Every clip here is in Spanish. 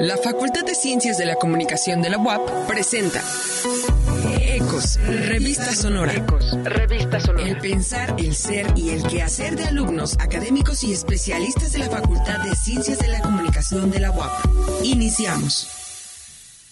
La Facultad de Ciencias de la Comunicación de la UAP presenta Ecos, Revista Sonora. Ecos, Revista Sonora. El pensar, el ser y el quehacer de alumnos, académicos y especialistas de la Facultad de Ciencias de la Comunicación de la UAP. Iniciamos.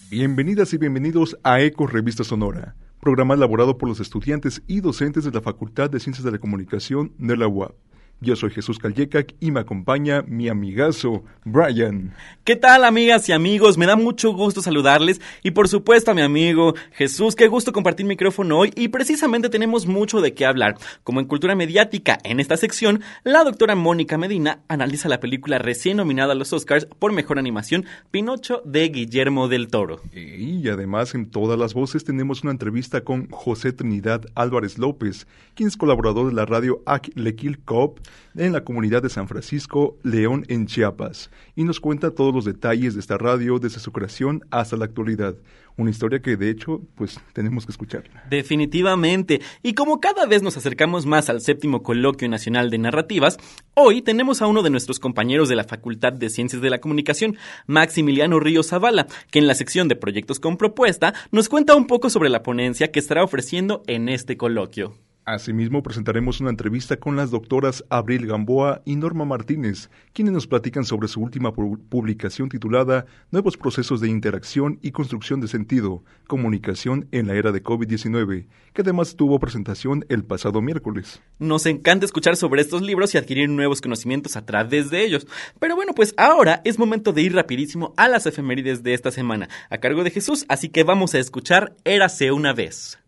Bienvenidas y bienvenidos a Ecos Revista Sonora, programa elaborado por los estudiantes y docentes de la Facultad de Ciencias de la Comunicación de la UAP. Yo soy Jesús Callecac y me acompaña mi amigazo Brian. ¿Qué tal amigas y amigos? Me da mucho gusto saludarles y por supuesto a mi amigo Jesús, qué gusto compartir micrófono hoy y precisamente tenemos mucho de qué hablar. Como en Cultura Mediática, en esta sección, la doctora Mónica Medina analiza la película recién nominada a los Oscars por Mejor Animación, Pinocho de Guillermo del Toro. Y además en todas las voces tenemos una entrevista con José Trinidad Álvarez López, quien es colaborador de la radio Lequil Cop en la comunidad de San Francisco, León, en Chiapas, y nos cuenta todos los detalles de esta radio desde su creación hasta la actualidad. Una historia que de hecho, pues tenemos que escuchar. Definitivamente. Y como cada vez nos acercamos más al séptimo coloquio nacional de narrativas, hoy tenemos a uno de nuestros compañeros de la Facultad de Ciencias de la Comunicación, Maximiliano Ríos Zavala, que en la sección de proyectos con propuesta nos cuenta un poco sobre la ponencia que estará ofreciendo en este coloquio. Asimismo, presentaremos una entrevista con las doctoras Abril Gamboa y Norma Martínez, quienes nos platican sobre su última publicación titulada Nuevos procesos de interacción y construcción de sentido, comunicación en la era de COVID-19, que además tuvo presentación el pasado miércoles. Nos encanta escuchar sobre estos libros y adquirir nuevos conocimientos a través de ellos. Pero bueno, pues ahora es momento de ir rapidísimo a las efemérides de esta semana, a cargo de Jesús, así que vamos a escuchar Érase una vez.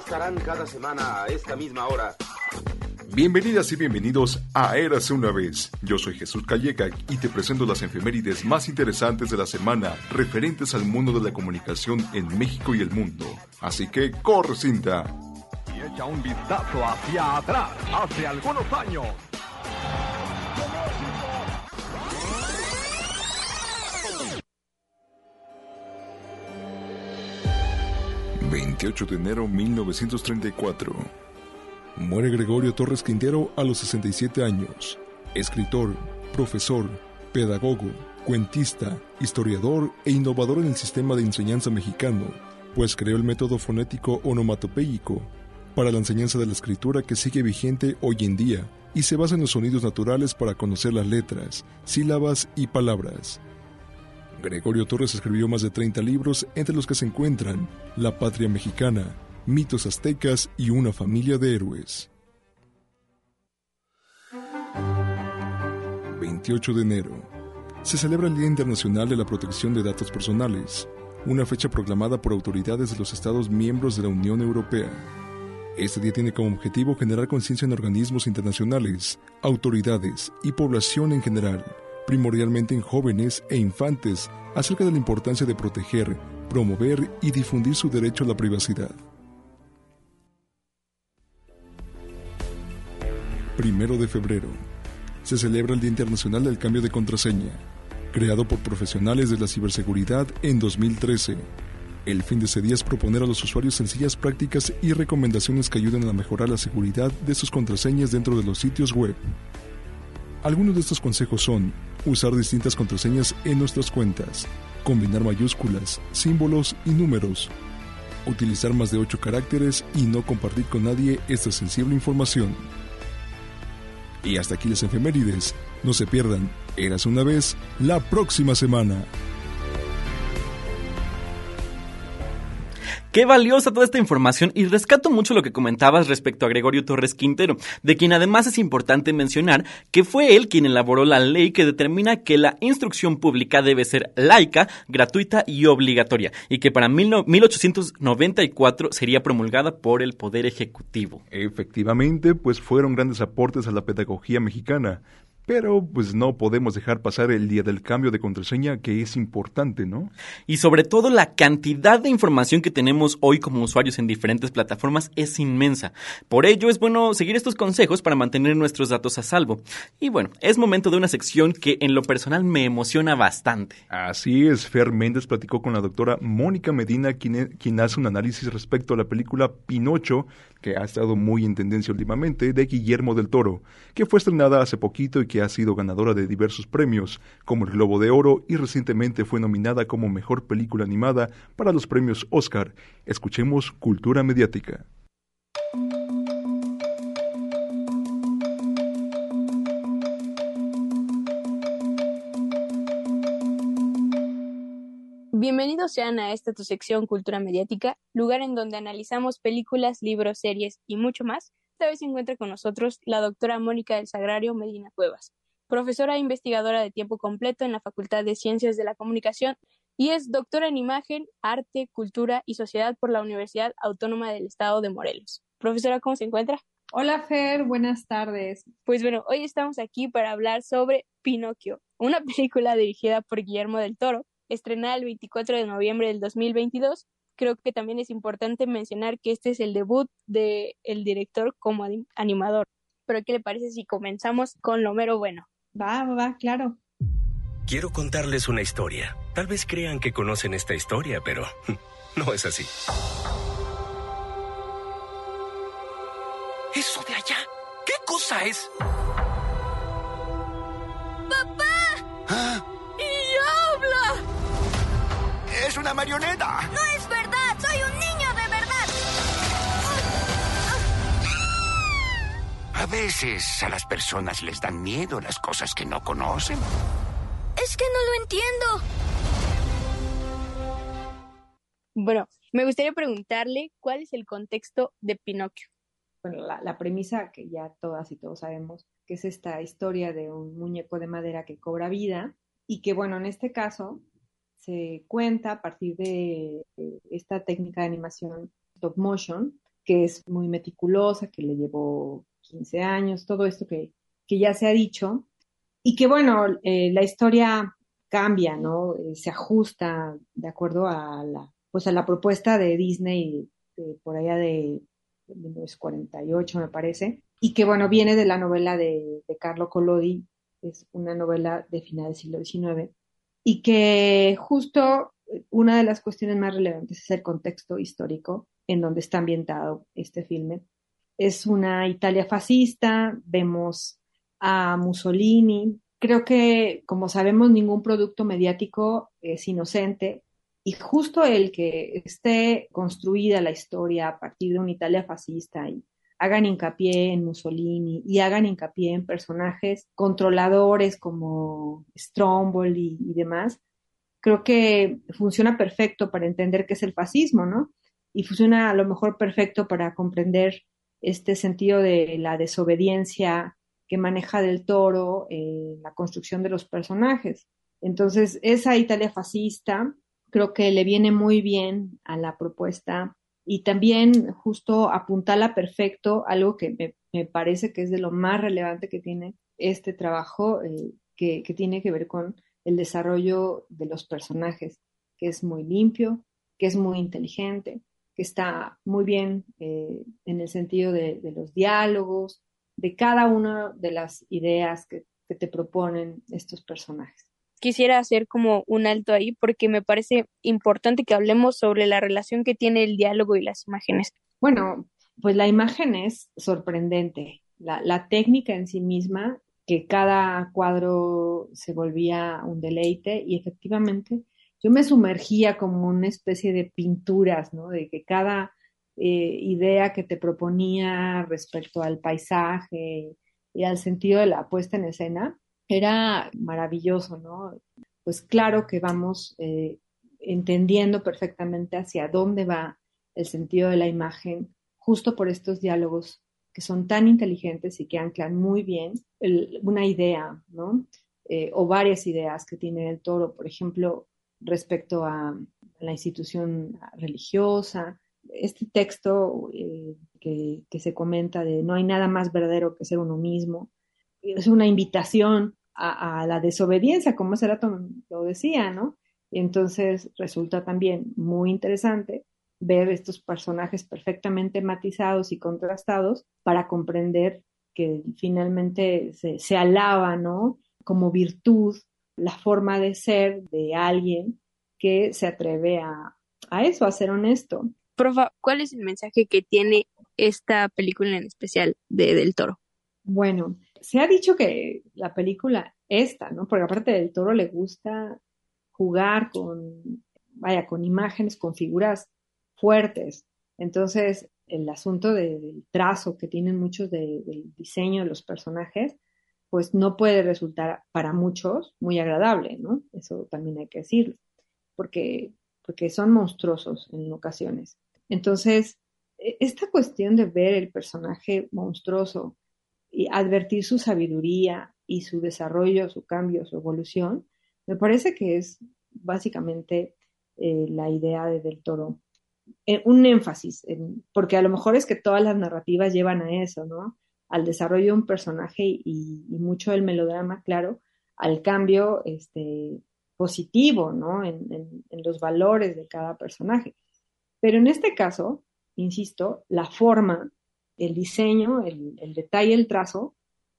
Estarán cada semana a esta misma hora. Bienvenidas y bienvenidos a Érase una vez. Yo soy Jesús Calleca y te presento las efemérides más interesantes de la semana referentes al mundo de la comunicación en México y el mundo. Así que corre cinta. Y echa un vistazo hacia atrás, hace algunos años. 28 de enero 1934. Muere Gregorio Torres Quintero a los 67 años. Escritor, profesor, pedagogo, cuentista, historiador e innovador en el sistema de enseñanza mexicano, pues creó el método fonético onomatopéyico para la enseñanza de la escritura que sigue vigente hoy en día y se basa en los sonidos naturales para conocer las letras, sílabas y palabras Gregorio Torres escribió más de 30 libros, entre los que se encuentran La Patria Mexicana, Mitos Aztecas y Una Familia de Héroes. 28 de enero. Se celebra el Día Internacional de la Protección de Datos Personales, una fecha proclamada por autoridades de los Estados miembros de la Unión Europea. Este día tiene como objetivo generar conciencia en organismos internacionales, autoridades y población en general primordialmente en jóvenes e infantes, acerca de la importancia de proteger, promover y difundir su derecho a la privacidad. Primero de febrero. Se celebra el Día Internacional del Cambio de Contraseña, creado por profesionales de la ciberseguridad en 2013. El fin de ese día es proponer a los usuarios sencillas prácticas y recomendaciones que ayuden a mejorar la seguridad de sus contraseñas dentro de los sitios web. Algunos de estos consejos son usar distintas contraseñas en nuestras cuentas, combinar mayúsculas, símbolos y números, utilizar más de 8 caracteres y no compartir con nadie esta sensible información. Y hasta aquí las efemérides. No se pierdan, eras una vez, la próxima semana. Qué valiosa toda esta información y rescato mucho lo que comentabas respecto a Gregorio Torres Quintero, de quien además es importante mencionar que fue él quien elaboró la ley que determina que la instrucción pública debe ser laica, gratuita y obligatoria, y que para 1894 sería promulgada por el Poder Ejecutivo. Efectivamente, pues fueron grandes aportes a la pedagogía mexicana, pero pues no podemos dejar pasar el día del cambio de contraseña que es importante, ¿no? Y sobre todo la cantidad de información que tenemos hoy como usuarios en diferentes plataformas es inmensa. Por ello es bueno seguir estos consejos para mantener nuestros datos a salvo. Y bueno, es momento de una sección que en lo personal me emociona bastante. Así es, Fer Méndez platicó con la doctora Mónica Medina, quien, e, quien hace un análisis respecto a la película Pinocho, que ha estado muy en tendencia últimamente, de Guillermo del Toro, que fue estrenada hace poquito y que ha sido ganadora de diversos premios, como el Globo de Oro y recientemente fue nominada como Mejor Película Animada para los premios Oscar. Escuchemos Cultura Mediática. Bienvenidos sean a esta tu sección Cultura Mediática, lugar en donde analizamos películas, libros, series y mucho más. Esta vez se encuentra con nosotros la doctora Mónica del Sagrario Medina Cuevas, profesora e investigadora de tiempo completo en la Facultad de Ciencias de la Comunicación y es doctora en Imagen, Arte, Cultura y Sociedad por la Universidad Autónoma del Estado de Morelos. Profesora, ¿cómo se encuentra? Hola Fer, buenas tardes. Pues bueno, hoy estamos aquí para hablar sobre Pinocchio, una película dirigida por Guillermo del Toro, estrenada el 24 de noviembre del 2022. Creo que también es importante mencionar que este es el debut del el director como animador. Pero ¿qué le parece si comenzamos con lo mero bueno? Va, va, va, claro. Quiero contarles una historia. Tal vez crean que conocen esta historia, pero no es así. ¿Eso de allá? ¿Qué cosa es? ¡Papá! ¿Ah? ¡Y habla! ¡Es una marioneta! ¡No es verdad! Veces a las personas les dan miedo las cosas que no conocen. Es que no lo entiendo. Bueno, me gustaría preguntarle cuál es el contexto de Pinocchio. Bueno, la, la, premisa que ya todas y todos sabemos, que es esta historia de un muñeco de madera que cobra vida y que, bueno, en este caso se cuenta a partir de, de esta técnica de animación stop motion, que es muy meticulosa, que le llevó 15 años, todo esto que, que ya se ha dicho, y que, bueno, eh, la historia cambia, ¿no? Eh, se ajusta de acuerdo a la, pues a la propuesta de Disney por allá de 1948, me parece, y que, bueno, viene de la novela de, de Carlo Collodi, es una novela de final del siglo XIX, y que justo una de las cuestiones más relevantes es el contexto histórico en donde está ambientado este filme. Es una Italia fascista, vemos a Mussolini. Creo que, como sabemos, ningún producto mediático es inocente y justo el que esté construida la historia a partir de una Italia fascista y hagan hincapié en Mussolini y hagan hincapié en personajes controladores como Stromboli y, y demás, creo que funciona perfecto para entender qué es el fascismo, ¿no? Y funciona a lo mejor perfecto para comprender este sentido de la desobediencia que maneja del toro eh, la construcción de los personajes. Entonces, esa Italia fascista creo que le viene muy bien a la propuesta y también justo apuntala perfecto, algo que me, me, parece que es de lo más relevante que tiene este trabajo, eh, que, que tiene que ver con el desarrollo de los personajes, que es muy limpio, que es muy inteligente, que está muy bien eh, en el sentido de, de, los diálogos, de cada una de las ideas que, que te proponen estos personajes quisiera hacer como un alto ahí porque me parece importante que hablemos sobre la relación que tiene el diálogo y las imágenes. Bueno, pues la imagen es sorprendente. La, la técnica en sí misma, que cada cuadro se volvía un deleite y efectivamente yo me sumergía como una especie de pinturas, ¿no? De que cada eh, idea que te proponía respecto al paisaje y al sentido de la puesta en escena, era maravilloso, ¿no? Pues claro que vamos eh, entendiendo perfectamente hacia dónde va el sentido de la imagen, justo por estos diálogos que son tan inteligentes y que anclan muy bien una idea, ¿no? Eh, o varias ideas que tiene el toro, por ejemplo, respecto a la institución religiosa. Este texto eh, que, que se comenta de no hay nada más verdadero que ser uno mismo, es una invitación a, la desobediencia, como Serato lo decía, ¿no? Entonces resulta también muy interesante ver estos personajes perfectamente matizados y contrastados para comprender que finalmente se, se alaba, ¿no? Como virtud la forma de ser de alguien que se atreve a, a eso, a ser honesto. Profa, ¿cuál es el mensaje que tiene esta película en especial de Del Toro? Bueno, Se ha dicho que la película esta, ¿no? Porque aparte del toro le gusta jugar con, vaya, con imágenes, con figuras fuertes. Entonces, el asunto del trazo que tienen muchos del diseño de los personajes, pues no puede resultar para muchos muy agradable, ¿no? Eso también hay que decirlo, porque, porque son monstruosos en ocasiones. Entonces, e, esta cuestión de ver el personaje monstruoso y advertir su sabiduría y su desarrollo, su cambio, su evolución, me parece que es básicamente eh, la idea de Del Toro. Eh, un énfasis, porque a lo mejor es que todas las narrativas llevan a eso, ¿no? Al desarrollo de un personaje y, mucho del melodrama, claro, al cambio este, positivo, ¿no? En, los valores de cada personaje. Pero en este caso, insisto, la forma, el diseño, el, detalle, el trazo,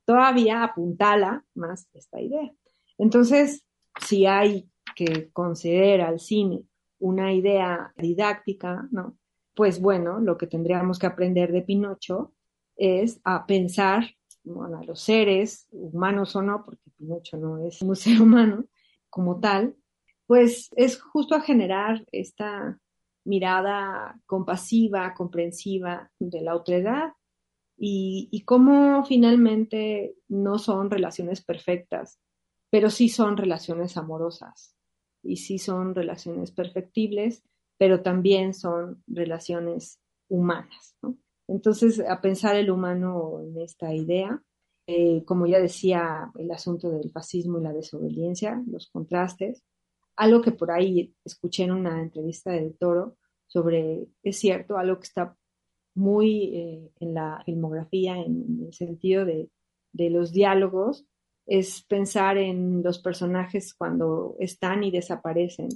todavía apuntala más esta idea. Entonces, si hay que conceder al cine una idea didáctica, ¿no? Pues bueno, lo que tendríamos que aprender de Pinocho es a pensar a los seres, humanos o no, porque Pinocho no es un ser humano como tal, pues es justo a generar esta mirada compasiva, comprensiva de la otredad y, y cómo finalmente no son relaciones perfectas, pero sí son relaciones amorosas y sí son relaciones perfectibles, pero también son relaciones humanas. Entonces, a pensar el humano en esta idea, eh, como ya decía, el asunto del fascismo y la desobediencia, los contrastes, algo que por ahí escuché en una entrevista del Toro sobre, es cierto, algo que está muy eh, en la filmografía, en, el sentido de, de los diálogos, es pensar en los personajes cuando están y desaparecen.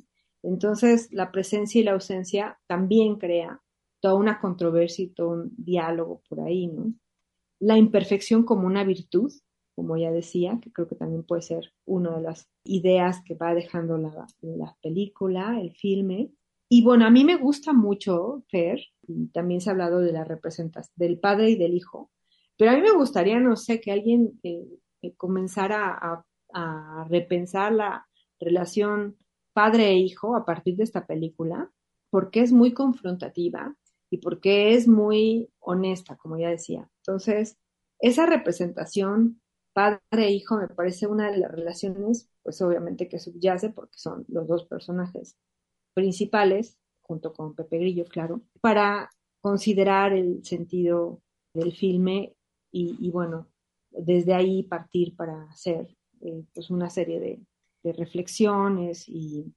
Entonces, la presencia y la ausencia también crea toda una controversia y todo un diálogo por ahí, ¿no? La imperfección como una virtud, como ya decía, que creo que también puede ser una de las ideas que va dejando la, la película, el filme. Y bueno, a mí me gusta mucho Fer, y también se ha hablado de la representación del padre y del hijo, pero a mí me gustaría, no sé, que alguien eh, comenzar a, repensar la relación padre e hijo a partir de esta película, porque es muy confrontativa y porque es muy honesta, como ya decía. Entonces, esa representación padre e me parece una de las relaciones, pues obviamente que subyace porque son los dos personajes principales, junto con Pepe Grillo, claro, para considerar el sentido del filme y, bueno, desde ahí partir para hacer eh, pues una serie de, reflexiones, y,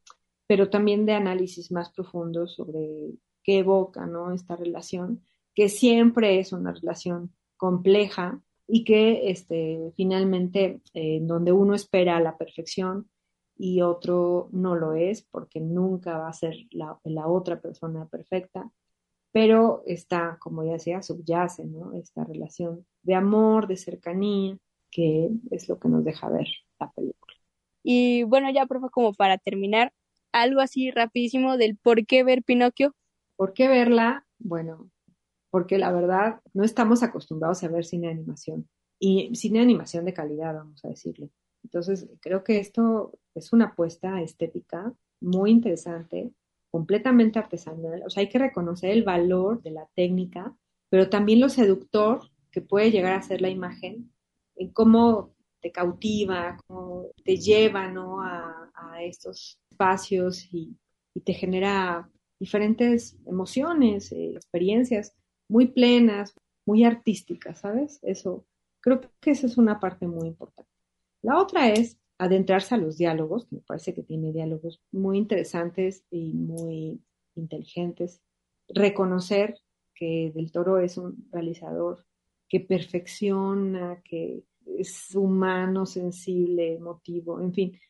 pero también de análisis más profundos sobre qué evoca ¿no? esta relación, que siempre es una relación compleja y que este, finalmente eh, donde uno espera la perfección y otro no lo es porque nunca va a ser la, otra persona perfecta, pero está, como ya decía, subyace. Esta relación de amor, de cercanía, que es lo que nos deja ver la película. Y bueno, ya, profe, como para terminar, algo así rapidísimo del por qué ver Pinocchio. ¿Por qué verla? Bueno, porque la verdad no estamos acostumbrados a ver cine de animación y cine de animación de calidad, vamos a decirle. Entonces, creo que esto es una apuesta estética muy interesante completamente artesanal. O sea, hay que reconocer el valor de la técnica, pero también lo seductor que puede llegar a ser la imagen, en cómo te cautiva, cómo te lleva ¿no? a, estos espacios y, te genera diferentes emociones, eh, experiencias muy plenas, muy artísticas, ¿sabes? Eso, creo que esa es una parte muy importante. La otra es adentrarse a los diálogos, me parece que tiene diálogos muy interesantes y muy inteligentes, reconocer que Del Toro es un realizador que perfecciona, que es humano, sensible, emotivo, en fin.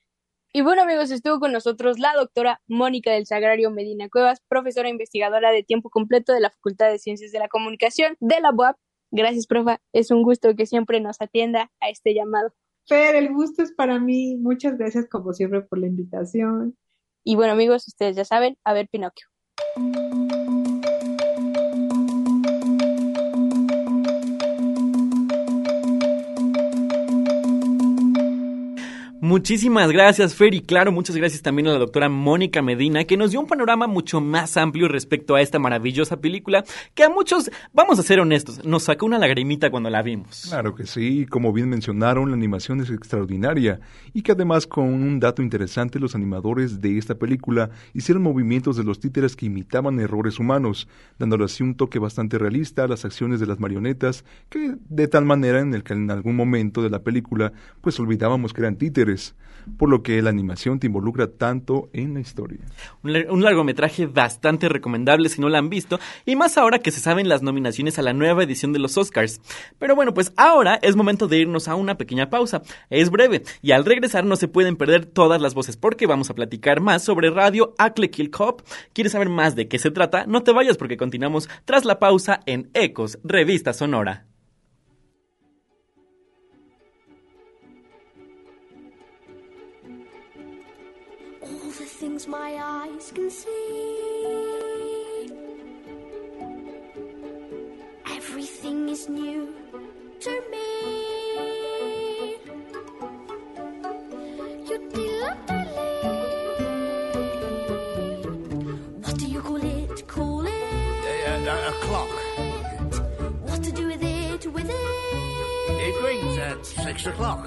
Y bueno amigos, estuvo con nosotros la doctora Mónica del Sagrario Medina Cuevas, profesora investigadora de tiempo completo de la Facultad de Ciencias de la Comunicación de la UAP. Gracias, profa. Es un gusto que siempre nos atienda a este llamado. Fer, el gusto es para mí. Muchas gracias como siempre por la invitación. Y bueno amigos, ustedes ya saben, a ver Pinocchio. Muchísimas gracias, Fer, y claro, muchas gracias también a la doctora Mónica Medina, que nos dio un panorama mucho más amplio respecto a esta maravillosa película, que a muchos, vamos a ser honestos, nos sacó una lagrimita cuando la vimos. Claro que sí, como bien mencionaron, la animación es extraordinaria, y que además con un dato interesante, los animadores de esta película hicieron movimientos de los títeres que imitaban errores humanos, dándole así un toque bastante realista a las acciones de las marionetas, que de tal manera en el que en algún momento de la película, pues olvidábamos que eran títeres por lo que la animación te involucra tanto en la historia. Un, largometraje bastante recomendable si no la han visto, y más ahora que se saben las nominaciones a la nueva edición de los Oscars. Pero bueno, pues ahora es momento de irnos a una pequeña pausa. Es breve, y al regresar no se pueden perder todas las voces porque vamos a platicar más sobre Radio Acle Kill Cop. ¿Quieres saber más de qué se trata? No te vayas porque continuamos tras la pausa en Ecos, Revista Sonora. Things my eyes can see. Everything is new to me. What do you call it? Call it? Uh, uh, a clock. What to do with it? With it? It rings at six o'clock.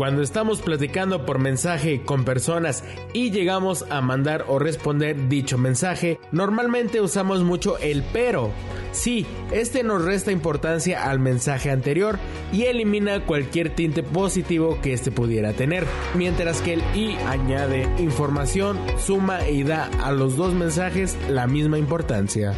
Cuando estamos platicando por mensaje con personas y llegamos a mandar o responder dicho mensaje, normalmente usamos mucho el pero. Sí, este nos resta importancia al mensaje anterior y elimina cualquier tinte positivo que este pudiera tener, mientras que el y añade información, suma y da a los dos mensajes la misma importancia.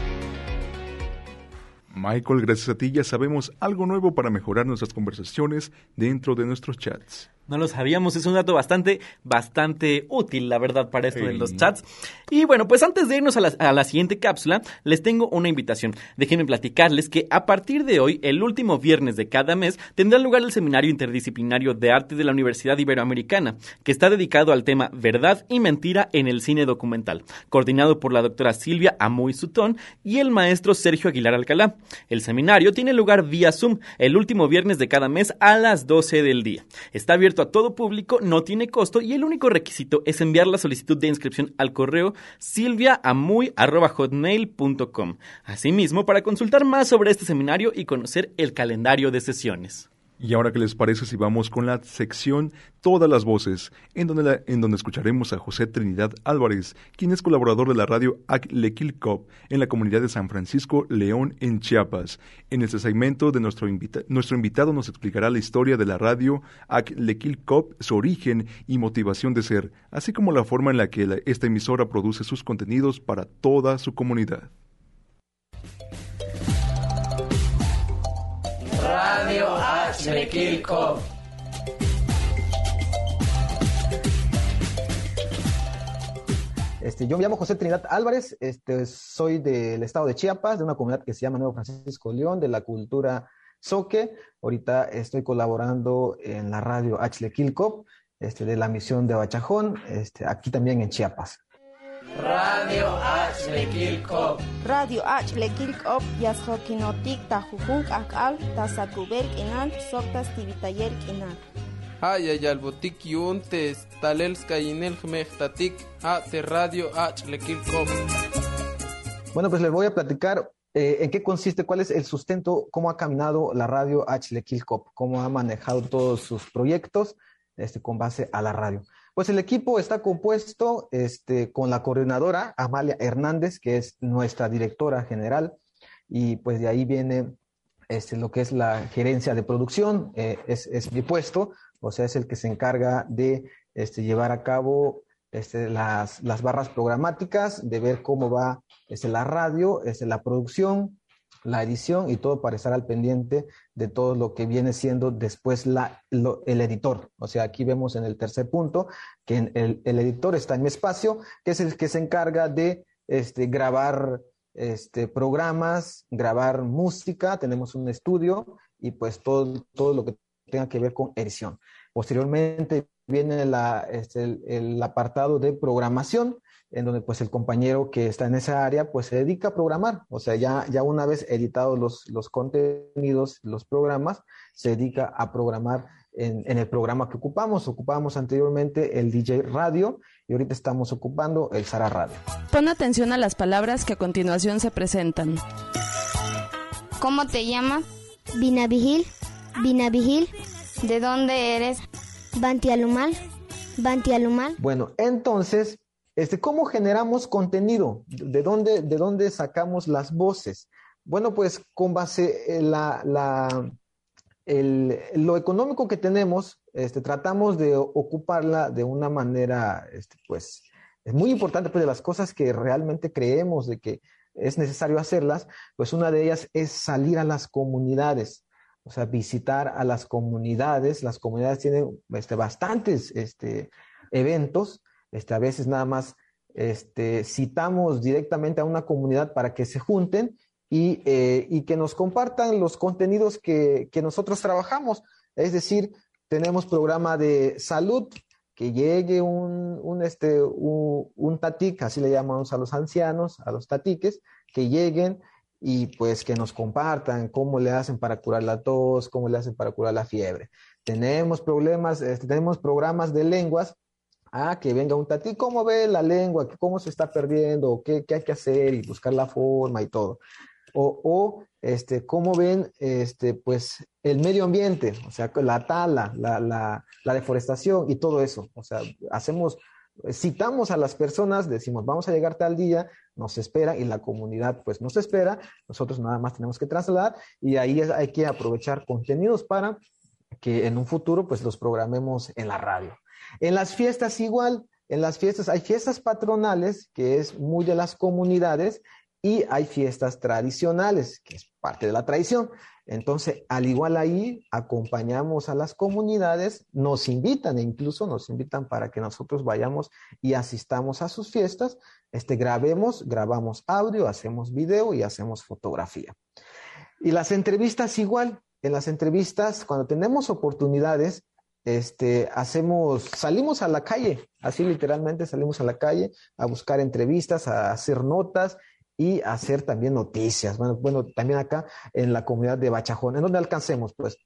Michael, gracias a ti ya sabemos algo nuevo para mejorar nuestras conversaciones dentro de nuestros chats. No lo sabíamos, es un dato bastante, bastante útil, la verdad, para esto de los chats. Y bueno, pues antes de irnos a la, a la, siguiente cápsula, les tengo una invitación. Déjenme platicarles que a partir de hoy, el último viernes de cada mes, tendrá lugar el Seminario Interdisciplinario de Arte de la Universidad Iberoamericana, que está dedicado al tema Verdad y Mentira en el Cine Documental, coordinado por la doctora Silvia Amoy Sutón y el maestro Sergio Aguilar Alcalá. El seminario tiene lugar vía Zoom el último viernes de cada mes a las 12 del día. Está a todo público, no tiene costo y el único requisito es enviar la solicitud de inscripción al correo silviaamuy.hotmail.com. Asimismo, para consultar más sobre este seminario y conocer el calendario de sesiones. Y ahora, ¿qué les parece si vamos con la sección Todas las Voces, en donde, en donde escucharemos a José Trinidad Álvarez, quien es colaborador de la radio Lequilcop en la comunidad de San Francisco León, en Chiapas. En este segmento, de nuestro, nuestro invitado nos explicará la historia de la radio Lequilcop, su origen y motivación de ser, así como la forma en la que esta emisora produce sus contenidos para toda su comunidad. Radio Este, yo me llamo José Trinidad Álvarez, este, soy del estado de Chiapas, de una comunidad que se llama Nuevo Francisco León, de la cultura Soque. Ahorita estoy colaborando en la radio Quilcop, este, de la misión de Abachajón, este, aquí también en Chiapas. Radio Kilkop. Radio Kilkop yasjokinotik tajujunk akal tasakubel inan soktas tibitayer inan. Ay ay albotik yuntes talel skayinel jmehtatik a te radio Kilkop. Bueno, pues les voy a platicar eh, en qué consiste, cuál es el sustento, cómo ha caminado la radio Kilkop, cómo ha manejado todos sus proyectos este, con base a la radio. Pues el equipo está compuesto este, con la coordinadora Amalia Hernández, que es nuestra directora general, y pues de ahí viene este, lo que es la gerencia de producción, eh, es, es, mi puesto, o sea, es el que se encarga de este, llevar a cabo las, las, barras programáticas, de ver cómo va la radio, la producción, la edición y todo para estar al pendiente de todo lo que viene siendo después la, lo, el editor. O sea, aquí vemos en el tercer punto que el, el, editor está en mi espacio, que es el que se encarga de este, grabar este, programas, grabar música, tenemos un estudio y pues todo, todo lo que tenga que ver con edición. Posteriormente viene la, este, el, el, apartado de programación, en donde pues el compañero que está en esa área pues se dedica a programar, o sea, ya, ya una vez editados los, los contenidos, los programas, se dedica a programar en, en, el programa que ocupamos. Ocupábamos anteriormente el DJ Radio y ahorita estamos ocupando el Sara Radio. Pon atención a las palabras que a continuación se presentan. ¿Cómo te llamas? Vigil. Vigil. ¿De dónde eres? Bantialumal. Bantialumal. Bueno, entonces, este, ¿cómo generamos contenido? ¿De dónde, de dónde sacamos las voces? Bueno, pues con base en la, la el, lo económico que tenemos, este, tratamos de ocuparla de una manera, este, pues, es muy importante, pues, de las cosas que realmente creemos de que es necesario hacerlas, pues una de ellas es salir a las comunidades, o sea, visitar a las comunidades. Las comunidades tienen este, bastantes este, eventos, este, a veces nada más este, citamos directamente a una comunidad para que se junten y, eh, y que nos compartan los contenidos que, que, nosotros trabajamos. Es decir, tenemos programa de salud, que llegue un, un, este, un tatic, así le llamamos a los ancianos, a los tatiques, que lleguen y pues que nos compartan cómo le hacen para curar la tos, cómo le hacen para curar la fiebre. Tenemos problemas, este, tenemos programas de lenguas Ah, que venga un tati, ¿cómo ve la lengua? ¿Cómo se está perdiendo? ¿Qué, qué hay que hacer? Y buscar la forma y todo. O, o, este, cómo ven este, pues, el medio ambiente, o sea, la tala, la, la, la, deforestación y todo eso. O sea, hacemos, citamos a las personas, decimos, vamos a llegar tal día, nos espera y la comunidad pues nos espera, nosotros nada más tenemos que trasladar y ahí hay que aprovechar contenidos para que en un futuro pues los programemos en la radio. En las fiestas igual, en las fiestas hay fiestas patronales, que es muy de las comunidades, y hay fiestas tradicionales, que es parte de la tradición. Entonces, al igual ahí, acompañamos a las comunidades, nos invitan e incluso nos invitan para que nosotros vayamos y asistamos a sus fiestas, este, grabemos, grabamos audio, hacemos video y hacemos fotografía. Y las entrevistas igual, en las entrevistas, cuando tenemos oportunidades, este, hacemos, salimos a la calle, así literalmente salimos a la calle a buscar entrevistas, a hacer notas y a hacer también noticias. Bueno, bueno, también acá en la comunidad de Bachajón, en donde alcancemos, pues.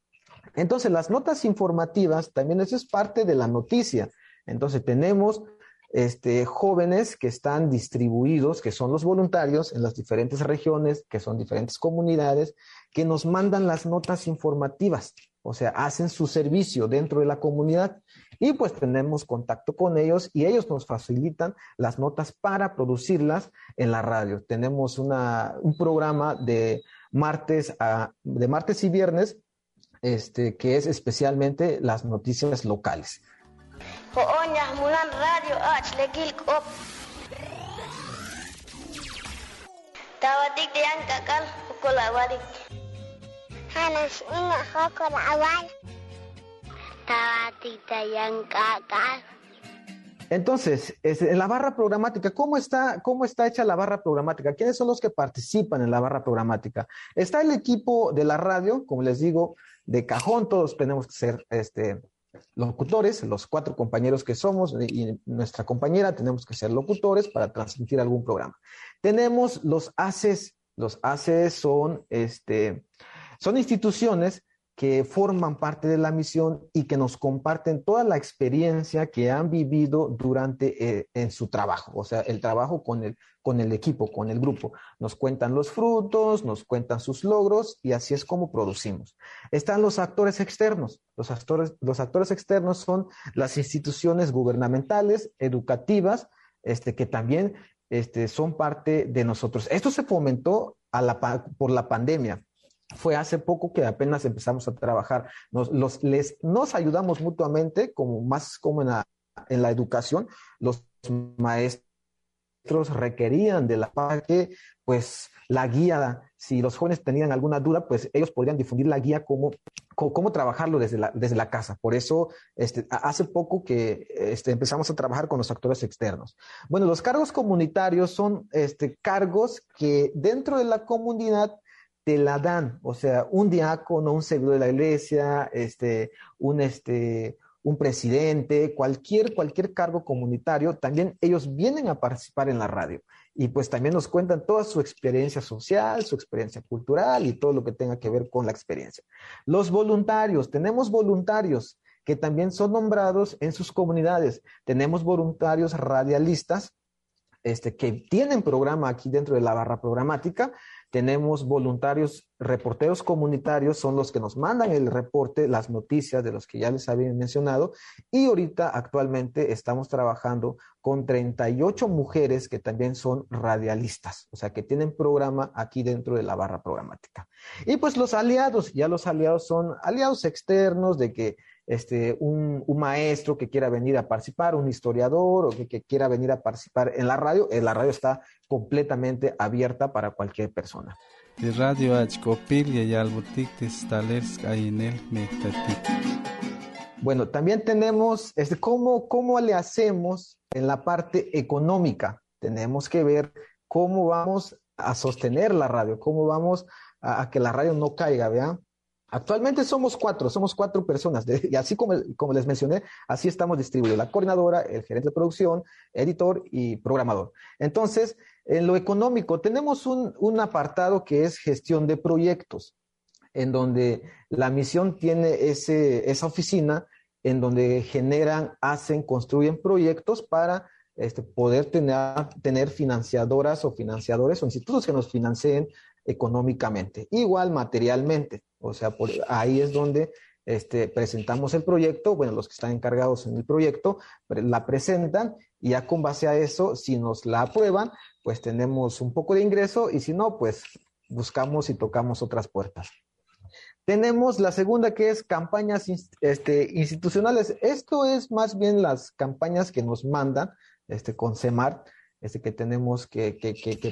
Entonces, las notas informativas también eso es parte de la noticia. Entonces, tenemos este, jóvenes que están distribuidos, que son los voluntarios en las diferentes regiones, que son diferentes comunidades, que nos mandan las notas informativas o sea, hacen su servicio dentro de la comunidad y pues tenemos contacto con ellos y ellos nos facilitan las notas para producirlas en la radio. Tenemos una, un programa de martes, a, de martes y viernes este, que es especialmente las noticias locales. Entonces, en la barra programática, ¿cómo está, ¿cómo está hecha la barra programática? ¿Quiénes son los que participan en la barra programática? Está el equipo de la radio, como les digo, de cajón, todos tenemos que ser este, locutores, los cuatro compañeros que somos y nuestra compañera tenemos que ser locutores para transmitir algún programa. Tenemos los ACES, los ACES son este, son instituciones que forman parte de la misión y que nos comparten toda la experiencia que han vivido durante eh, en su trabajo, o sea, el trabajo con el, con el equipo, con el grupo. Nos cuentan los frutos, nos cuentan sus logros y así es como producimos. Están los actores externos. Los actores, los actores externos son las instituciones gubernamentales, educativas, este, que también este, son parte de nosotros. Esto se fomentó a la, por la pandemia fue hace poco que apenas empezamos a trabajar. Nos, les, nos ayudamos mutuamente, como más como en la, en la educación, los maestros requerían de la que pues la guía, si los jóvenes tenían alguna duda, pues ellos podrían difundir la guía como cómo, trabajarlo desde la, desde la casa. Por eso, este, hace poco que este, empezamos a trabajar con los actores externos. Bueno, los cargos comunitarios son este, cargos que dentro de la comunidad te la dan, o sea, un diácono, un seguidor de la iglesia, este, un, este, un presidente, cualquier, cualquier cargo comunitario, también ellos vienen a participar en la radio y pues también nos cuentan toda su experiencia social, su experiencia cultural y todo lo que tenga que ver con la experiencia. Los voluntarios, tenemos voluntarios que también son nombrados en sus comunidades. Tenemos voluntarios radialistas este, que tienen programa aquí dentro de la barra programática tenemos voluntarios, reporteros comunitarios, son los que nos mandan el reporte, las noticias de los que ya les había mencionado. Y ahorita actualmente estamos trabajando con 38 mujeres que también son radialistas, o sea, que tienen programa aquí dentro de la barra programática. Y pues los aliados, ya los aliados son aliados externos de que este, un, maestro que quiera venir a participar, un historiador o que, quiera venir a participar en la radio, eh, la radio está completamente abierta para cualquier persona. De radio Bueno, también tenemos este, ¿cómo, cómo le hacemos en la parte económica. Tenemos que ver cómo vamos a sostener la radio, cómo vamos a, que la radio no caiga, ¿vean? Actualmente somos cuatro, somos cuatro personas, y así como, les mencioné, así estamos distribuidos, la coordinadora, el gerente de producción, editor y programador. Entonces, en lo económico, tenemos un, un apartado que es gestión de proyectos, en donde la misión tiene ese, esa oficina en donde generan, hacen, construyen proyectos para este, poder tener, tener financiadoras o financiadores o institutos que nos financien económicamente, igual materialmente. O sea, ahí es donde este, presentamos el proyecto, bueno, los que están encargados en el proyecto la presentan y ya con base a eso, si nos la aprueban, pues tenemos un poco de ingreso y si no, pues buscamos y tocamos otras puertas. Tenemos la segunda que es campañas este, institucionales. Esto es más bien las campañas que nos mandan este, con CEMAR, este, que tenemos que,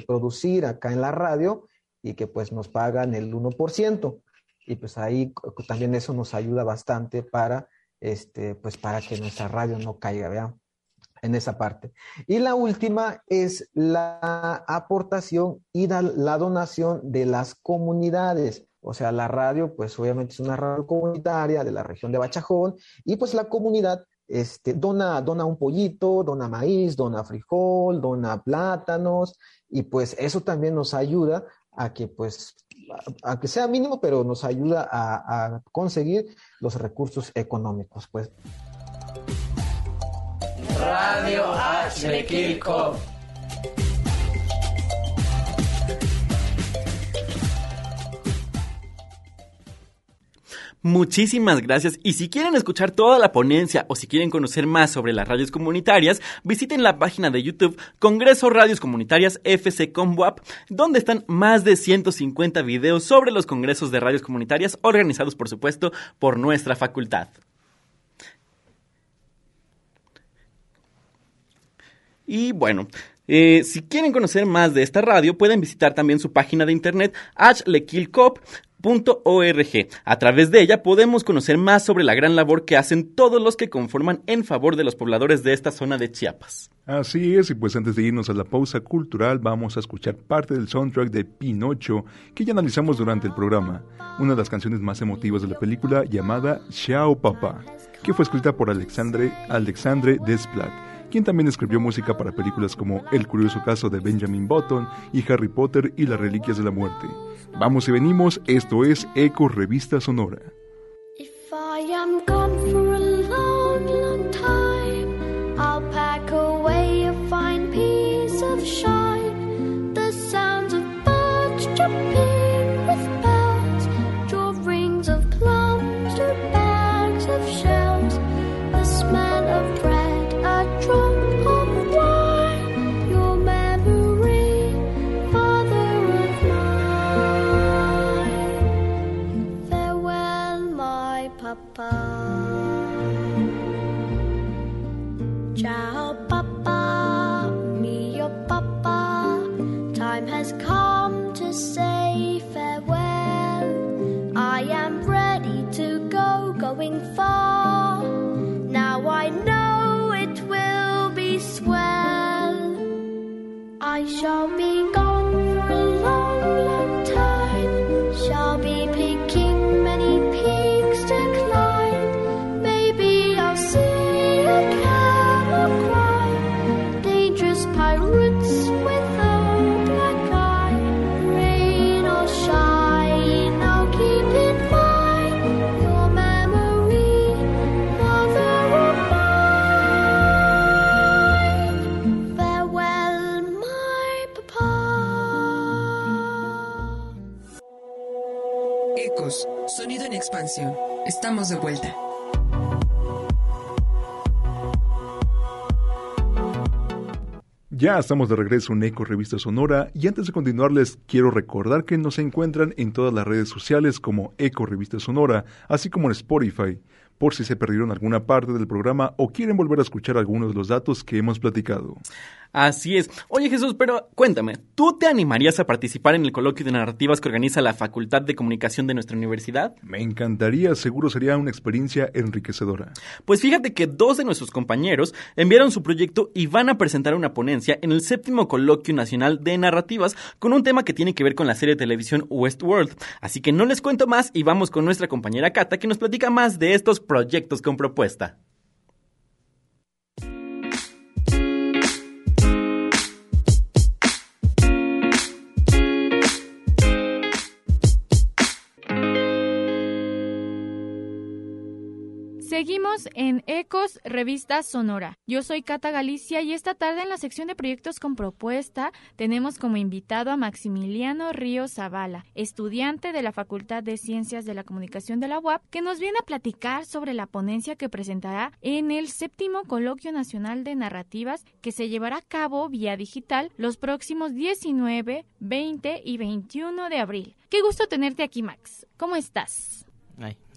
producir acá en la radio y que pues nos pagan el 1%. Y pues ahí también eso nos ayuda bastante para, este, pues para que nuestra radio no caiga, vean, en esa parte. Y la última es la aportación y la donación de las comunidades. O sea, la radio, pues obviamente es una radio comunitaria de la región de Bachajón y pues la comunidad este, dona, dona un pollito, dona maíz, dona frijol, dona plátanos y pues eso también nos ayuda a que pues a, sea mínimo, pero nos ayuda a, a conseguir los recursos económicos, pues. Radio H. Muchísimas gracias y si quieren escuchar toda la ponencia o si quieren conocer más sobre las radios comunitarias, visiten la página de YouTube Congreso Radios Comunitarias FC Comwap, donde están más de 150 videos sobre los congresos de radios comunitarias organizados por supuesto por nuestra facultad. Y bueno, eh, si quieren conocer más de esta radio, pueden visitar también su página de internet ashlekilcop .org. A través de ella podemos conocer más sobre la gran labor que hacen todos los que conforman en favor de los pobladores de esta zona de Chiapas. Así es, y pues antes de irnos a la pausa cultural vamos a escuchar parte del soundtrack de Pinocho que ya analizamos durante el programa, una de las canciones más emotivas de la película llamada Xiao Papá, que fue escrita por Alexandre, Alexandre Desplat quien también escribió música para películas como El curioso caso de Benjamin Button y Harry Potter y las Reliquias de la Muerte. Vamos y venimos, esto es Eco Revista Sonora. Ecos, sonido en expansión. Estamos de vuelta. Ya estamos de regreso en Eco Revista Sonora y antes de continuar les quiero recordar que nos encuentran en todas las redes sociales como Eco Revista Sonora, así como en Spotify, por si se perdieron alguna parte del programa o quieren volver a escuchar algunos de los datos que hemos platicado. Así es. Oye Jesús, pero cuéntame, ¿tú te animarías a participar en el coloquio de narrativas que organiza la Facultad de Comunicación de nuestra universidad? Me encantaría, seguro sería una experiencia enriquecedora. Pues fíjate que dos de nuestros compañeros enviaron su proyecto y van a presentar una ponencia en el séptimo coloquio nacional de narrativas con un tema que tiene que ver con la serie de televisión Westworld. Así que no les cuento más y vamos con nuestra compañera Cata que nos platica más de estos proyectos con propuesta. Seguimos en Ecos Revista Sonora. Yo soy Cata Galicia y esta tarde en la sección de proyectos con propuesta tenemos como invitado a Maximiliano Río Zavala, estudiante de la Facultad de Ciencias de la Comunicación de la UAP, que nos viene a platicar sobre la ponencia que presentará en el séptimo Coloquio Nacional de Narrativas que se llevará a cabo vía digital los próximos 19, 20 y 21 de abril. Qué gusto tenerte aquí, Max. ¿Cómo estás?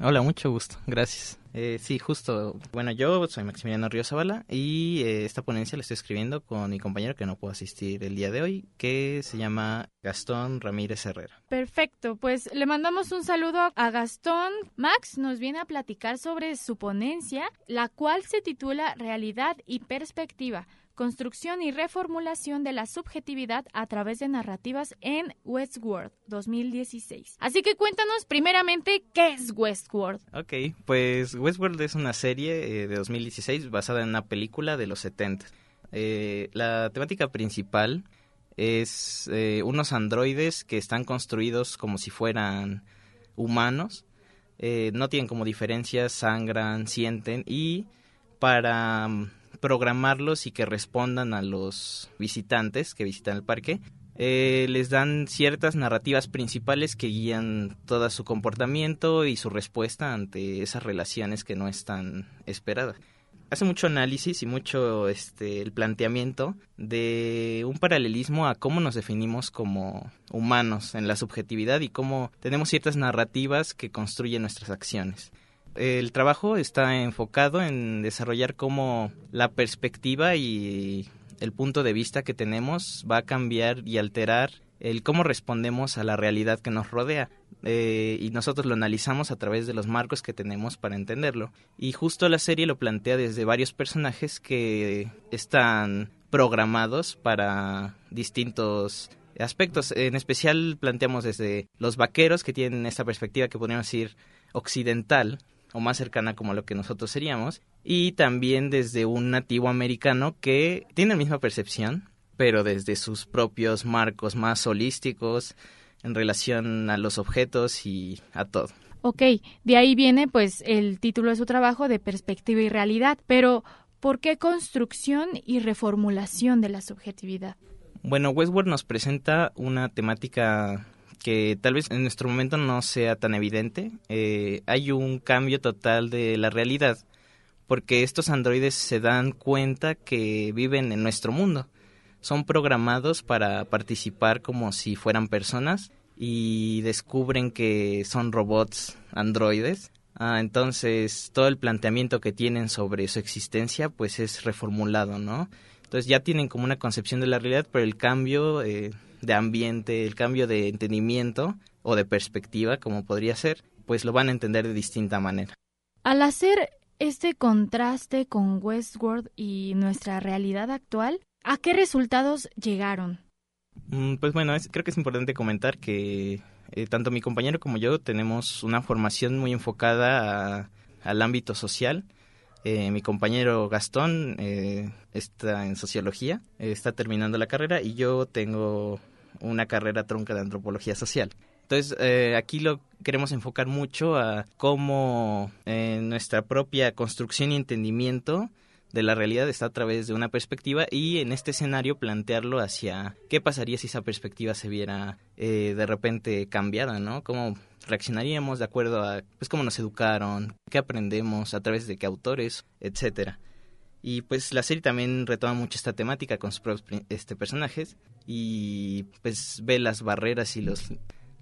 Hola, mucho gusto, gracias. Eh, sí, justo, bueno, yo soy Maximiliano Río Zavala y eh, esta ponencia la estoy escribiendo con mi compañero que no pudo asistir el día de hoy, que se llama Gastón Ramírez Herrera. Perfecto, pues le mandamos un saludo a Gastón. Max nos viene a platicar sobre su ponencia, la cual se titula Realidad y Perspectiva construcción y reformulación de la subjetividad a través de narrativas en Westworld 2016. Así que cuéntanos primeramente qué es Westworld. Ok, pues Westworld es una serie eh, de 2016 basada en una película de los 70. Eh, la temática principal es eh, unos androides que están construidos como si fueran humanos. No tienen como diferencias, sangran, sienten y para mm, programarlos y que respondan a los visitantes que visitan el parque. Eh, les dan ciertas narrativas principales que guían todo su comportamiento y su respuesta ante esas relaciones que no están esperadas. Hace mucho análisis y mucho este el planteamiento de un paralelismo a cómo nos definimos como humanos en la subjetividad y cómo tenemos ciertas narrativas que construyen nuestras acciones el trabajo está enfocado en desarrollar cómo la perspectiva y el punto de vista que tenemos va a cambiar y alterar el cómo respondemos a la realidad que nos rodea. Eh, y nosotros lo analizamos a través de los marcos que tenemos para entenderlo. Y justo la serie lo plantea desde varios personajes que están programados para distintos aspectos. En especial planteamos desde los vaqueros que tienen esta perspectiva que podríamos decir occidental, o más cercana como lo que nosotros seríamos, y también desde un nativo americano que tiene la misma percepción, pero desde sus propios marcos más holísticos en relación a los objetos y a todo. Ok, de ahí viene pues el título de su trabajo de perspectiva y realidad, pero ¿por qué construcción y reformulación de la subjetividad? Bueno, Westworld nos presenta una temática que tal vez en nuestro momento no sea tan evidente, eh, hay un cambio total de la realidad, porque estos androides se dan cuenta que viven en nuestro mundo. Son programados para participar como si fueran personas y descubren que son robots androides Ah, entonces, todo el planteamiento que tienen sobre su existencia, pues es reformulado, ¿no? Entonces ya tienen como una concepción de la realidad, pero el cambio eh, de ambiente, el cambio de entendimiento o de perspectiva, como podría ser, pues lo van a entender de distinta manera. Al hacer este contraste con Westworld y nuestra realidad actual, ¿a qué resultados llegaron? Mm, pues bueno, creo que es importante comentar que eh, tanto mi compañero como yo tenemos una formación muy enfocada al ámbito social. Eh, mi compañero Gastón eh, está en sociología, está terminando la carrera y yo tengo una carrera tronca de antropología social. Entonces, aquí lo queremos enfocar mucho a cómo nuestra propia construcción y entendimiento de la realidad está a través de una perspectiva y en este escenario plantearlo hacia qué pasaría si esa perspectiva se viera eh, de repente cambiada, ¿no? ¿Cómo reaccionaríamos de acuerdo a pues cómo nos educaron, qué aprendemos, a través de qué autores, etcétera. Y pues la serie también retoma mucho esta temática con sus propios este, personajes y pues ve las barreras y los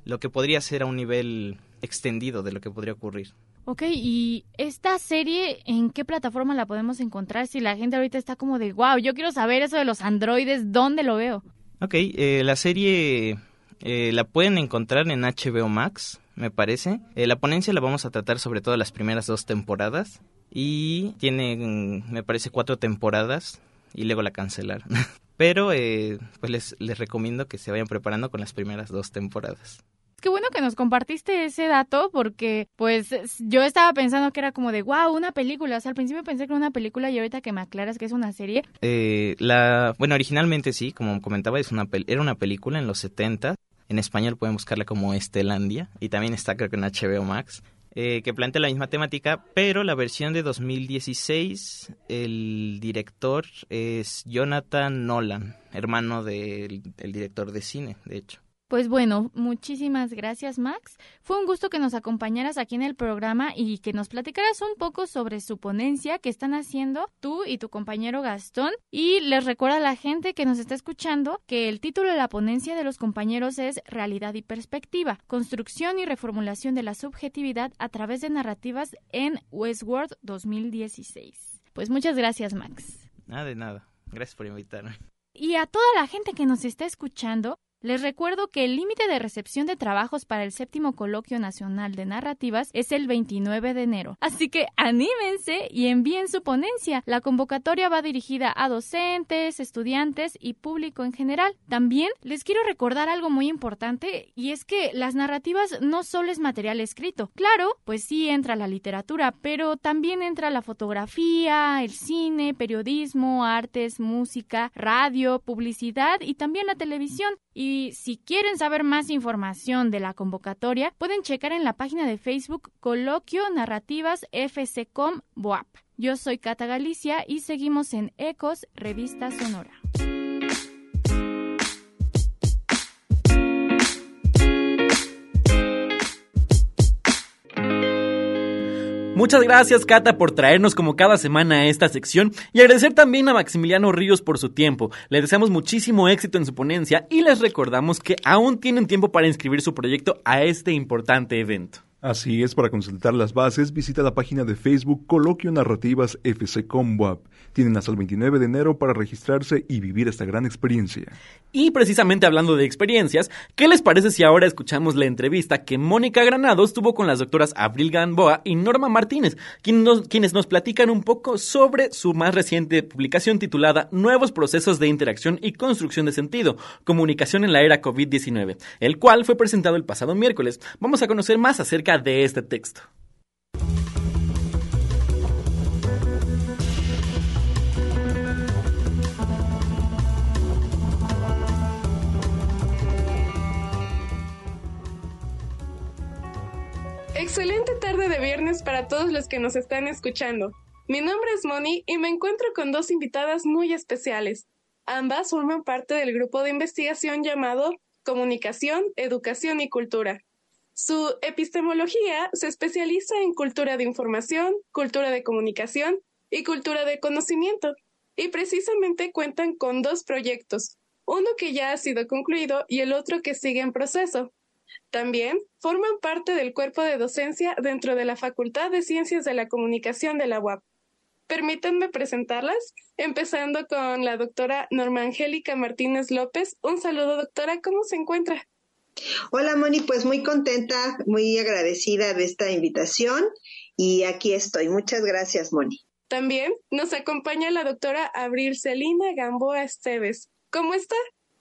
lo que podría ser a un nivel extendido de lo que podría ocurrir. Ok, y esta serie, ¿en qué plataforma la podemos encontrar? Si la gente ahorita está como de, wow, yo quiero saber eso de los androides, ¿dónde lo veo? Ok, eh, la serie eh, la pueden encontrar en HBO Max, me parece. Eh, la ponencia la vamos a tratar sobre todo las primeras dos temporadas. Y tiene, mm, me parece, cuatro temporadas y luego la cancelaron. Pero pues les, les recomiendo que se vayan preparando con las primeras dos temporadas. Qué bueno que nos compartiste ese dato porque pues yo estaba pensando que era como de wow, una película. O sea, al principio pensé que era una película y ahorita que me aclaras que es una serie. Eh, la, bueno, originalmente sí, como comentaba, es una era una película en los 70. En español pueden buscarla como Estelandia y también está creo que en HBO Max. Eh, que plantea la misma temática, pero la versión de 2016, el director es Jonathan Nolan, hermano del director de cine, de hecho. Pues bueno, muchísimas gracias Max. Fue un gusto que nos acompañaras aquí en el programa y que nos platicaras un poco sobre su ponencia que están haciendo tú y tu compañero Gastón. Y les recuerda a la gente que nos está escuchando que el título de la ponencia de los compañeros es Realidad y Perspectiva, construcción y reformulación de la subjetividad a través de narrativas en Westworld 2016. Pues muchas gracias Max. Nada de nada. Gracias por invitarme. Y a toda la gente que nos está escuchando, les recuerdo que el límite de recepción de trabajos para el séptimo coloquio nacional de narrativas es el 29 de enero. Así que anímense y envíen su ponencia. La convocatoria va dirigida a docentes, estudiantes y público en general. También les quiero recordar algo muy importante y es que las narrativas no solo es material escrito. Claro, pues sí entra la literatura, pero también entra la fotografía, el cine, periodismo, artes, música, radio, publicidad y también la televisión. Si quieren saber más información de la convocatoria, pueden checar en la página de Facebook Coloquio Narrativas FCCOM BOAP. Yo soy Cata Galicia y seguimos en Ecos, Revista Sonora. Muchas gracias, Cata, por traernos como cada semana a esta sección y agradecer también a Maximiliano Ríos por su tiempo. Le deseamos muchísimo éxito en su ponencia y les recordamos que aún tienen tiempo para inscribir su proyecto a este importante evento. Así es, para consultar las bases, visita la página de Facebook Coloquio Narrativas FC Comwap. Tienen hasta el 29 de enero para registrarse y vivir esta gran experiencia. Y precisamente hablando de experiencias, ¿qué les parece si ahora escuchamos la entrevista que Mónica Granados tuvo con las doctoras Abril Gamboa y Norma Martínez, quienes nos platican un poco sobre su más reciente publicación titulada Nuevos procesos de interacción y construcción de sentido, comunicación en la era COVID-19, el cual fue presentado el pasado miércoles. Vamos a conocer más de este texto. Excelente tarde de viernes para todos los que nos están escuchando. Mi nombre es Moni y me encuentro con dos invitadas muy especiales. Ambas forman parte del grupo de investigación llamado Comunicación, Educación y Cultura. Su epistemología se especializa en cultura de información, cultura de comunicación y cultura de conocimiento, y precisamente cuentan con dos proyectos, uno que ya ha sido concluido y el otro que sigue en proceso. También forman parte del cuerpo de docencia dentro de la Facultad de Ciencias de la Comunicación de la UAP. Permítanme presentarlas, empezando con la doctora Norma Angélica Martínez López. Un saludo, doctora, ¿cómo se encuentra? Hola, Moni, pues muy contenta, muy agradecida de esta invitación y aquí estoy. Muchas gracias, Moni. También nos acompaña la doctora Abril Celina Gamboa Esteves. ¿Cómo está?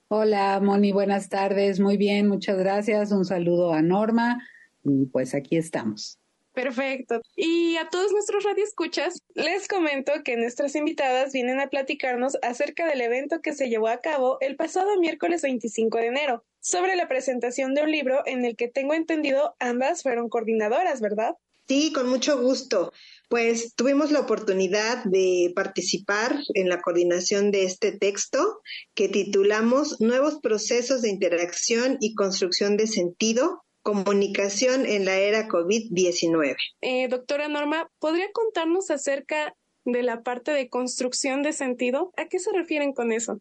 Hola, Moni, buenas tardes. Muy bien, muchas gracias. Un saludo a Norma y pues aquí estamos. Perfecto. Y a todos nuestros radioescuchas, les comento que nuestras invitadas vienen a platicarnos acerca del evento que se llevó a cabo el pasado miércoles 25 de enero, sobre la presentación de un libro en el que tengo entendido ambas fueron coordinadoras, ¿verdad? Sí, con mucho gusto. Pues tuvimos la oportunidad de participar en la coordinación de este texto que titulamos Nuevos procesos de interacción y construcción de sentido comunicación en la era COVID-19. Eh, doctora Norma, ¿podría contarnos acerca de la parte de construcción de sentido? ¿A qué se refieren con eso?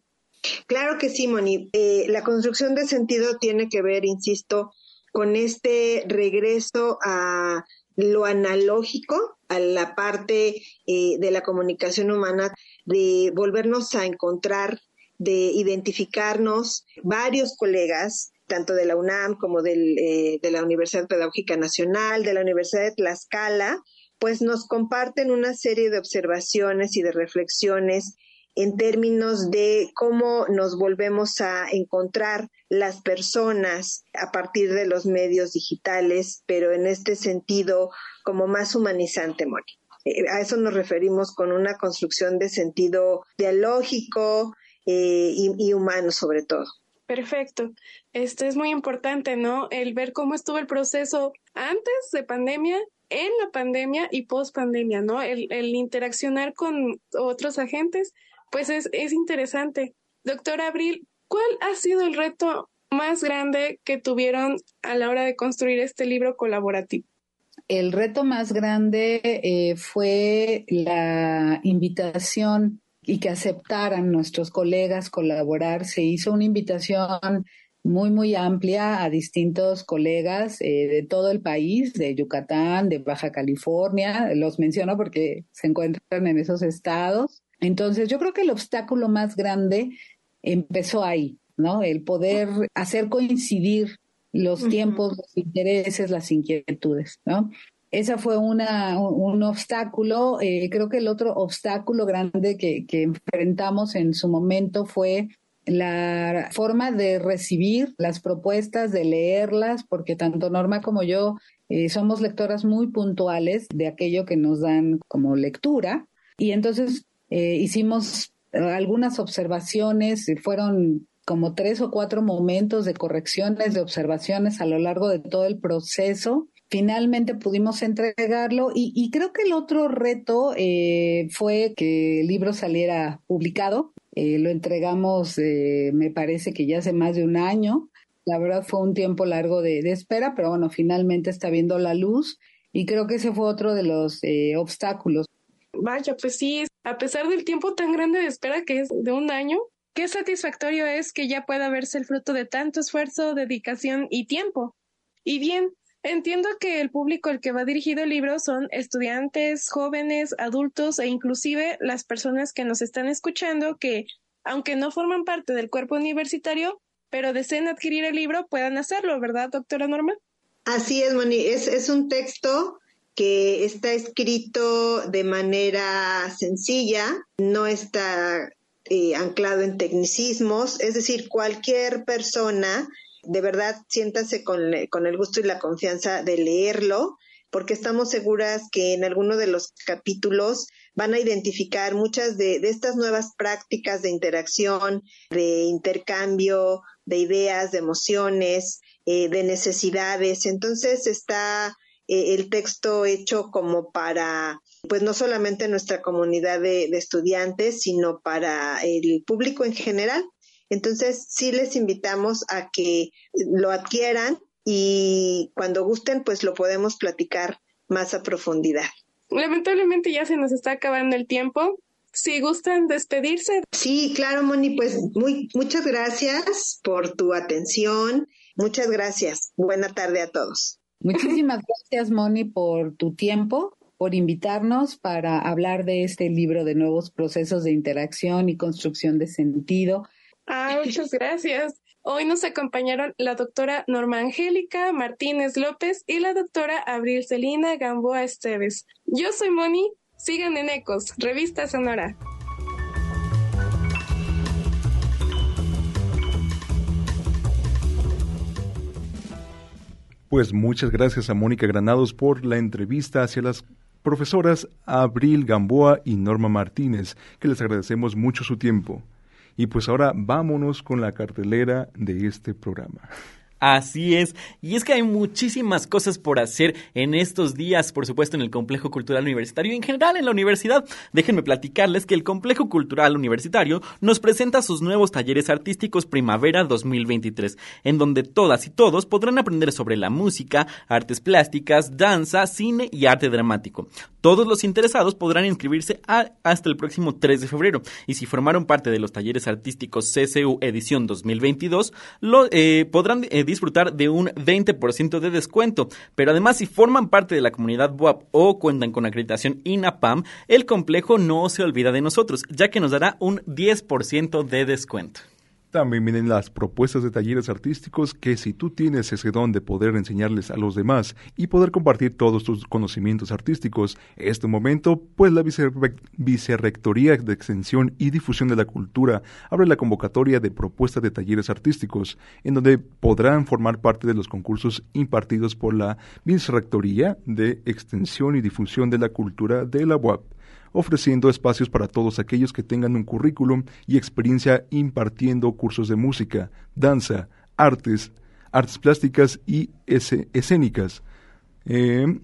Claro que sí, Moni. Eh, la construcción de sentido tiene que ver, insisto, con este regreso a lo analógico, a la parte eh, de la comunicación humana, de volvernos a encontrar, de identificarnos varios colegas tanto de la UNAM como del, eh, de la Universidad Pedagógica Nacional, de la Universidad de Tlaxcala, pues nos comparten una serie de observaciones y de reflexiones en términos de cómo nos volvemos a encontrar las personas a partir de los medios digitales, pero en este sentido como más humanizante, Moni. Eh, a eso nos referimos con una construcción de sentido dialógico eh, y humano sobre todo. Perfecto. Esto es muy importante, ¿no? El ver cómo estuvo el proceso antes de pandemia, en la pandemia y post pandemia, ¿no? El, el interaccionar con otros agentes, pues es, es interesante. Doctora Abril, ¿cuál ha sido el reto más grande que tuvieron a la hora de construir este libro colaborativo? El reto más grande eh, fue la invitación y que aceptaran nuestros colegas colaborar. Se hizo una invitación muy, muy amplia a distintos colegas eh, de todo el país, de Yucatán, de Baja California, los menciono porque se encuentran en esos estados. Entonces, yo creo que el obstáculo más grande empezó ahí, ¿no? El poder hacer coincidir los tiempos, los intereses, las inquietudes, ¿no? esa fue una, un obstáculo. Eh, creo que el otro obstáculo grande que, que enfrentamos en su momento fue la forma de recibir las propuestas, de leerlas, porque tanto Norma como yo eh, somos lectoras muy puntuales de aquello que nos dan como lectura. Y entonces eh, hicimos algunas observaciones, fueron como tres o cuatro momentos de correcciones, de observaciones a lo largo de todo el proceso finalmente pudimos entregarlo y, creo que el otro reto eh, fue que el libro saliera publicado. Eh, lo entregamos, eh, me parece que ya hace más de un año. La verdad fue un tiempo largo de, espera, pero bueno, finalmente está viendo la luz y creo que ese fue otro de los obstáculos. Vaya, pues sí, a pesar del tiempo tan grande de espera que es de un año, qué satisfactorio es que ya pueda verse el fruto de tanto esfuerzo, dedicación y tiempo. Y bien, Entiendo que el público al que va dirigido el libro son estudiantes, jóvenes, adultos e inclusive las personas que nos están escuchando que, aunque no forman parte del cuerpo universitario, pero deseen adquirir el libro, puedan hacerlo, ¿verdad, doctora Norma? Así es, Moni. Es, es un texto que está escrito de manera sencilla, no está eh, anclado en tecnicismos, es decir, cualquier persona de verdad siéntase con, con el gusto y la confianza de leerlo, porque estamos seguras que en alguno de los capítulos van a identificar muchas de, estas nuevas prácticas de interacción, de intercambio, de ideas, de emociones, eh, de necesidades. Entonces está eh, el texto hecho como para, pues no solamente nuestra comunidad de estudiantes, sino para el público en general. Entonces, sí les invitamos a que lo adquieran y cuando gusten, pues lo podemos platicar más a profundidad. Lamentablemente ya se nos está acabando el tiempo. Si gustan despedirse. Sí, claro, Moni, pues muy, muchas gracias por tu atención Muchas gracias. Buena tarde a todos. Muchísimas gracias, Moni, por tu tiempo, por invitarnos para hablar de este libro de nuevos procesos de interacción y construcción de sentido. Ah, muchas gracias. Hoy nos acompañaron la doctora Norma Angélica Martínez López y la doctora Abril Celina Gamboa Esteves. Yo soy Moni, sigan en Ecos, Revista Sonora. Pues muchas gracias a Mónica Granados por la entrevista hacia las profesoras Abril Gamboa y Norma Martínez, que les agradecemos mucho su tiempo. Y pues ahora vámonos con la cartelera de este programa. Así es, y es que hay muchísimas cosas por hacer en estos días, por supuesto, en el Complejo Cultural Universitario y en general en la universidad. Déjenme platicarles que el Complejo Cultural Universitario nos presenta sus nuevos talleres artísticos Primavera 2023, en donde todas y todos podrán aprender sobre la música, artes plásticas, danza, cine y arte dramático. Todos los interesados podrán inscribirse hasta el próximo 3 de febrero, y si formaron parte de los talleres artísticos CCU Edición 2022, lo, eh, podrán eh, disfrutar de un 20% de descuento. Pero además, si forman parte de la comunidad WAP o cuentan con acreditación INAPAM, el complejo no se olvida de nosotros, ya que nos dará un 10% de descuento. También vienen las propuestas de talleres artísticos que si tú tienes ese don de poder enseñarles a los demás y poder compartir todos tus conocimientos artísticos, este momento, pues la Vicerrectoría de Extensión y Difusión de la Cultura abre la convocatoria de propuestas de talleres artísticos, en donde podrán formar parte de los concursos impartidos por la Vicerrectoría de Extensión y Difusión de la Cultura de la UAP ofreciendo espacios para todos aquellos que tengan un currículum y experiencia impartiendo cursos de música, danza, artes, artes plásticas y escénicas, eh,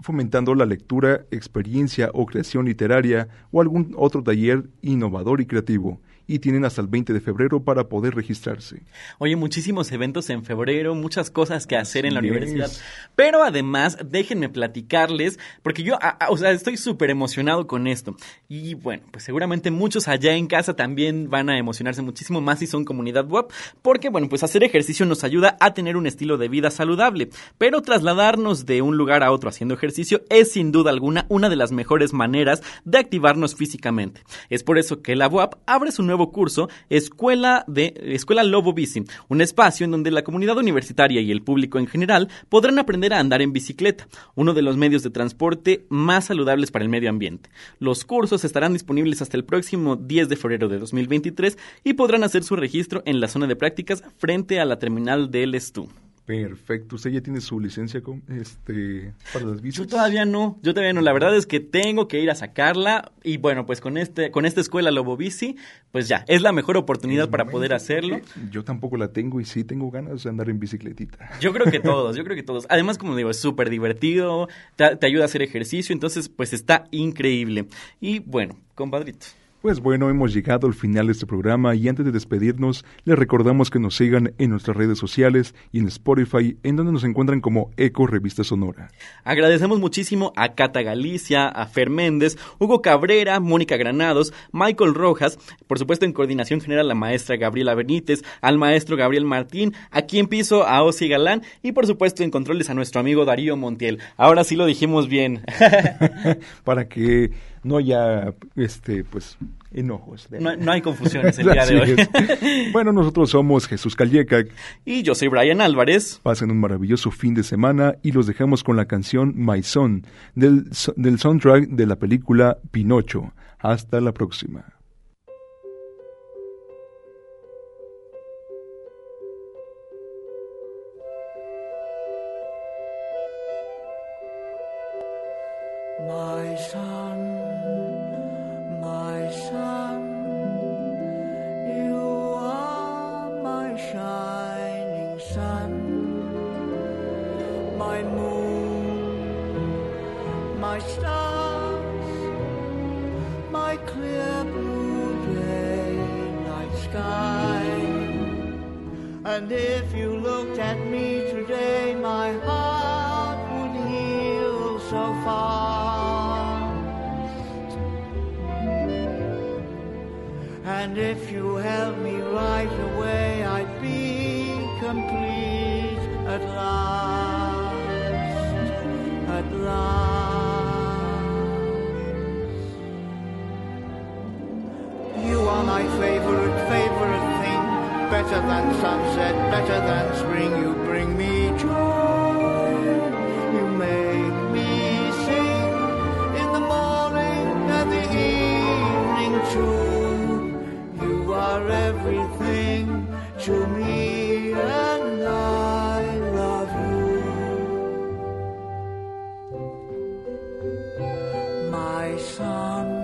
fomentando la lectura, experiencia o creación literaria o algún otro taller innovador y creativo y tienen hasta el 20 de febrero para poder registrarse. Oye, muchísimos eventos en febrero, muchas cosas que hacer en la universidad. Pero además, déjenme platicarles, porque yo, o sea, estoy súper emocionado con esto. Y bueno, pues seguramente muchos allá en casa también van a emocionarse muchísimo más si son comunidad web, porque bueno, pues hacer ejercicio nos ayuda a tener un estilo de vida saludable. Pero trasladarnos de un lugar a otro haciendo ejercicio es sin duda alguna una de las mejores maneras de activarnos físicamente. Es por eso que la UAP abre su nuevo curso Escuela de Escuela Lobo Bici, un espacio en donde la comunidad universitaria y el público en general podrán aprender a andar en bicicleta, uno de los medios de transporte más saludables para el medio ambiente. Los cursos estarán disponibles hasta el próximo 10 de febrero de 2023 y podrán hacer su registro en la zona de prácticas frente a la terminal del Estú. Perfecto. ¿Usted ya tiene su licencia con, este, para las bicis? Yo todavía no, yo todavía no. La verdad es que tengo que ir a sacarla y bueno, pues con este, con esta escuela Lobo Bici, pues ya, es la mejor oportunidad para poder hacerlo. Yo tampoco la tengo y sí tengo ganas de andar en bicicletita. Yo creo que todos, yo creo que todos. Además, como digo, es súper divertido, te, te ayuda a hacer ejercicio, entonces pues está increíble. Y bueno, compadrito. Pues bueno, hemos llegado al final de este programa y antes de despedirnos, les recordamos que nos sigan en nuestras redes sociales y en Spotify, en donde nos encuentran como Eco Revista Sonora. Agradecemos muchísimo a Cata Galicia, a Fer Méndez, Hugo Cabrera, Mónica Granados, Michael Rojas, por supuesto en coordinación general la maestra Gabriela Benítez, al maestro Gabriel Martín, aquí en piso a Osi Galán y por supuesto en controles a nuestro amigo Darío Montiel. Ahora sí lo dijimos bien. Para que no haya este pues enojos. No, no, hay confusiones el día de hoy. bueno, nosotros somos Jesús Calleca. Y yo soy Brian Álvarez. Pasen un maravilloso fin de semana y los dejamos con la canción My Son del, del soundtrack de la película Pinocho. Hasta la próxima. My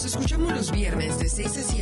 Nos escuchamos los viernes de 6 a 7